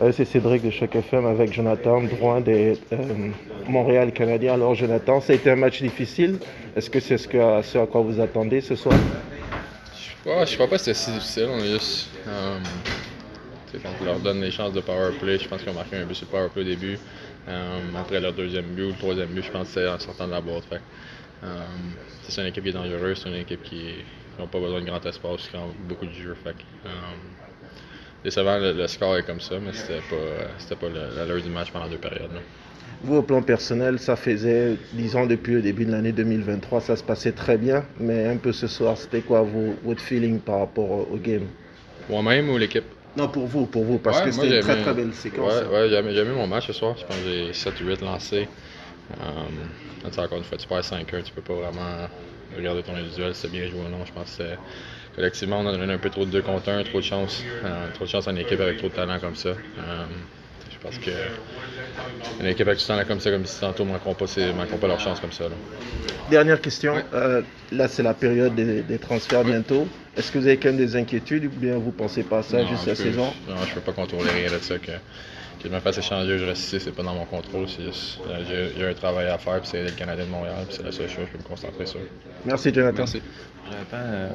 Euh, c'est Cédric de Choc FM avec Jonathan Drouin des euh, Montréal Canadien. Alors Jonathan, ça a été un match difficile. Est-ce que c'est ce, à quoi vous attendez ce soir? Je crois pas que c'était si difficile. On juste. euh, quand on leur donne les chances de power play, je pense qu'ils ont marqué un but sur le power play au début. Après leur deuxième but ou le troisième but, je pense que c'était en sortant de la boîte. C'est une équipe qui est dangereuse, c'est une équipe qui n'a pas besoin de grand espace, qui a beaucoup de jeux. Décevant, le, le score est comme ça, mais c'était pas, c'était pas l'allure du match pendant deux périodes. là. Vous, au plan personnel, ça faisait, disons, depuis le début de l'année 2023, ça se passait très bien. Mais un peu ce soir, c'était quoi vos- votre feeling par rapport au, game? Moi-même ou l'équipe? Non, pour vous, pour vous, parce Ouais, que c'était une très très belle séquence. Ouais, ouais, j'ai aimé, mon match ce soir. Je pense que j'ai 7 ou 8 lancés. Euh, encore une fois, tu perds 5-1, tu peux pas vraiment regarder ton individuel c'est bien joué ou non? Je pense que c'est- collectivement, on a donné un peu trop de 2 contre 1, trop de chance. Euh, trop de chance une équipe avec trop de talent comme ça. Euh, pense que une équipe avec du talent comme ça, comme si tantôt, ne manqueront pas, manqueront pas leur chance comme ça. là. Dernière question. Ouais. Euh, là, c'est la période des, des transferts bientôt. Est-ce que vous avez quand même des inquiétudes ou bien vous pensez pas à ça Non, juste la peux- saison? Non, je peux pas contrôler rien de ça. Que, que je me fasse échanger je reste ici, c'est pas dans mon contrôle. C'est juste, euh, j'ai, j'ai un travail à faire, puis c'est le Canadien de Montréal, puis c'est la seule chose que je peux me concentrer sur. Merci, Jonathan. Merci. Jonathan, euh,